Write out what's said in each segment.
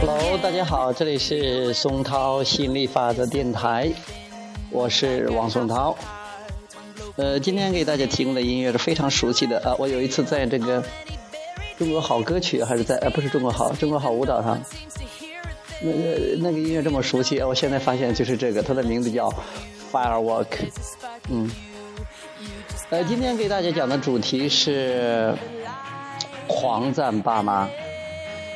Hello，大家好，这里是松涛吸引力法则电台，我是王松涛。呃，今天给大家提供的音乐是非常熟悉的啊，我有一次在这个中国好歌曲还是在呃不是中国好中国好舞蹈上，那个那个音乐这么熟悉，我现在发现就是这个，它的名字叫 Firework，嗯。呃，今天给大家讲的主题是狂赞爸妈。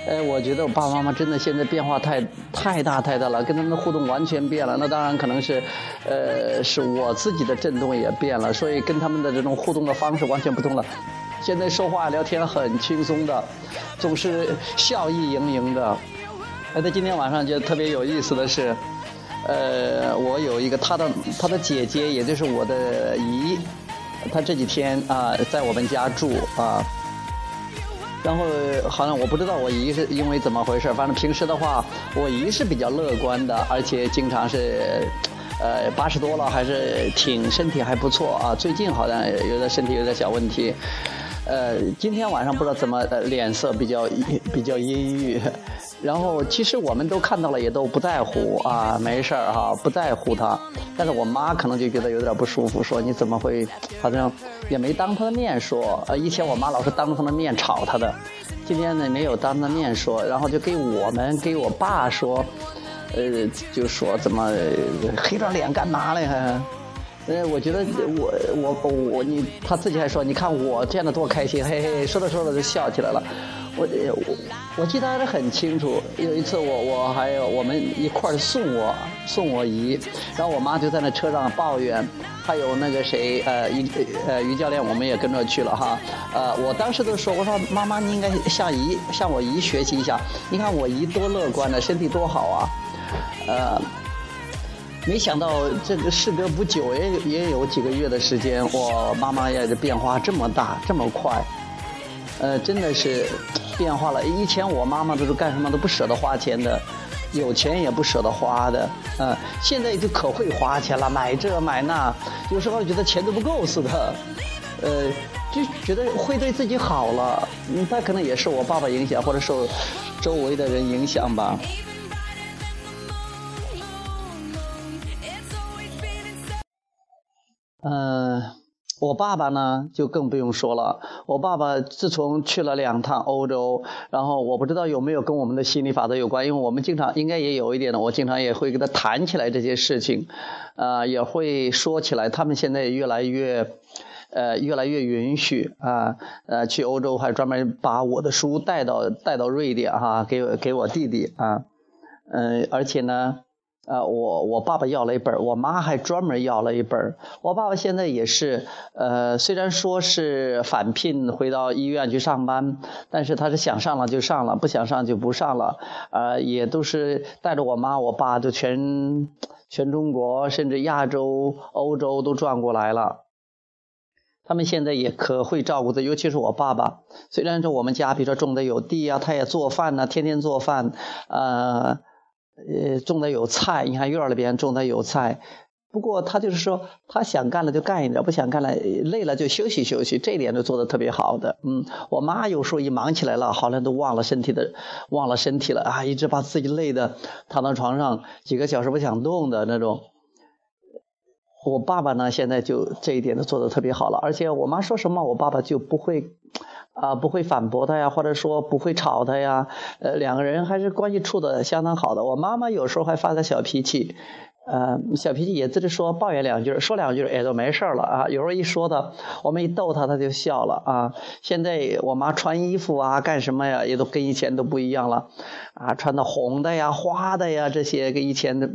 哎，我觉得我爸爸妈妈真的现在变化太太大太大了，跟他们的互动完全变了。那当然可能是，呃，是我自己的震动也变了，所以跟他们的这种互动的方式完全不同了。现在说话聊天很轻松的，总是笑意盈盈的。哎，他今天晚上就特别有意思的是，呃，我有一个他的他的姐姐，也就是我的姨。她这几天啊，在我们家住啊，然后好像我不知道我姨是因为怎么回事，反正平时的话，我姨是比较乐观的，而且经常是，呃，八十多了还是挺身体还不错啊。最近好像有点身体有点小问题，呃，今天晚上不知道怎么呃脸色比较比较阴郁。然后其实我们都看到了，也都不在乎啊，没事儿哈，不在乎他。但是我妈可能就觉得有点不舒服，说你怎么会，好像也没当他的面说。呃，以前我妈老是当着他的面吵他的，今天呢没有当着面说，然后就给我们给我爸说，呃，就说怎么黑着脸干嘛嘞还？呃，我觉得我我我你他自己还说，你看我见的多开心，嘿嘿，说着说着就笑起来了。我我我记得还是很清楚，有一次我我还有我们一块儿送我送我姨，然后我妈就在那车上抱怨，还有那个谁呃于呃于教练我们也跟着去了哈，呃我当时都说我说妈妈你应该向姨向我姨学习一下，你看我姨多乐观呢，身体多好啊，呃，没想到这个事隔不久也也有几个月的时间，我妈妈也变化这么大这么快，呃真的是。变化了，以前我妈妈都是干什么都不舍得花钱的，有钱也不舍得花的，嗯，现在就可会花钱了，买这买那，有时候觉得钱都不够似的，呃，就觉得会对自己好了，嗯，他可能也是我爸爸影响，或者受周围的人影响吧，嗯。我爸爸呢，就更不用说了。我爸爸自从去了两趟欧洲，然后我不知道有没有跟我们的心理法则有关，因为我们经常应该也有一点的。我经常也会跟他谈起来这些事情，啊，也会说起来。他们现在也越来越，呃，越来越允许啊，呃，去欧洲还专门把我的书带到带到瑞典哈，给给我弟弟啊，嗯，而且呢。呃，我我爸爸要了一本，我妈还专门要了一本。我爸爸现在也是，呃，虽然说是返聘回到医院去上班，但是他是想上了就上了，不想上就不上了。呃，也都是带着我妈、我爸，就全全中国，甚至亚洲、欧洲都转过来了。他们现在也可会照顾的，尤其是我爸爸。虽然说我们家比如说种的有地啊，他也做饭呢，天天做饭，呃。呃，种的有菜，你看院里边种的有菜。不过他就是说，他想干了就干一点，不想干了累了就休息休息，这点就做的特别好的。嗯，我妈有时候一忙起来了，好像都忘了身体的，忘了身体了啊，一直把自己累的躺到床上几个小时不想动的那种。我爸爸呢，现在就这一点都做得特别好了，而且我妈说什么，我爸爸就不会。啊，不会反驳他呀，或者说不会吵他呀，呃，两个人还是关系处的相当好的。我妈妈有时候还发个小脾气，呃，小脾气也自己说抱怨两句，说两句也就没事了啊。有时候一说他，我们一逗他，他就笑了啊。现在我妈穿衣服啊，干什么呀，也都跟以前都不一样了，啊，穿的红的呀、花的呀，这些跟以前的，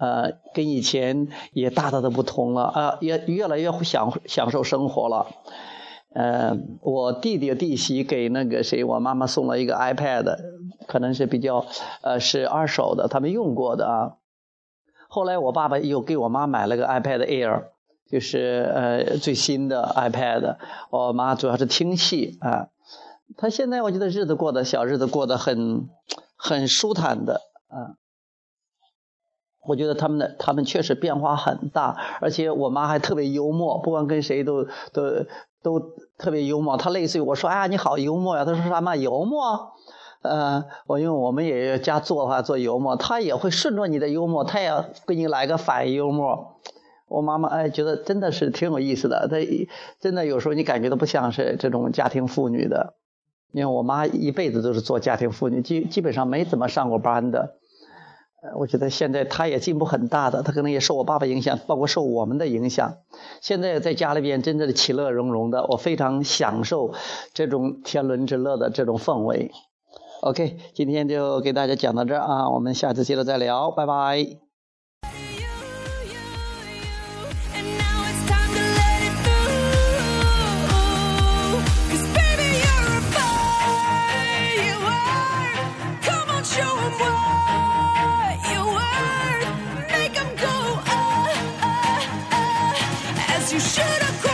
呃，跟以前也大大的不同了啊，也越来越享享受生活了。呃，我弟弟弟媳给那个谁，我妈妈送了一个 iPad，可能是比较，呃，是二手的，他们用过的啊。后来我爸爸又给我妈买了个 iPad Air，就是呃最新的 iPad。我妈主要是听戏啊。她现在我觉得日子过得小日子过得很很舒坦的啊。我觉得他们的他们确实变化很大，而且我妈还特别幽默，不管跟谁都都都特别幽默。她类似于我说：“哎呀，你好幽默呀！”她说：“什么幽默？”呃，我因为我们也家做的话做幽默，她也会顺着你的幽默，她也给你来个反幽默。我妈妈哎，觉得真的是挺有意思的。她真的有时候你感觉都不像是这种家庭妇女的，因为我妈一辈子都是做家庭妇女，基基本上没怎么上过班的。呃，我觉得现在他也进步很大的，他可能也受我爸爸影响，包括受我们的影响。现在在家里边真的是其乐融融的，我非常享受这种天伦之乐的这种氛围。OK，今天就给大家讲到这儿啊，我们下次接着再聊，拜拜。What a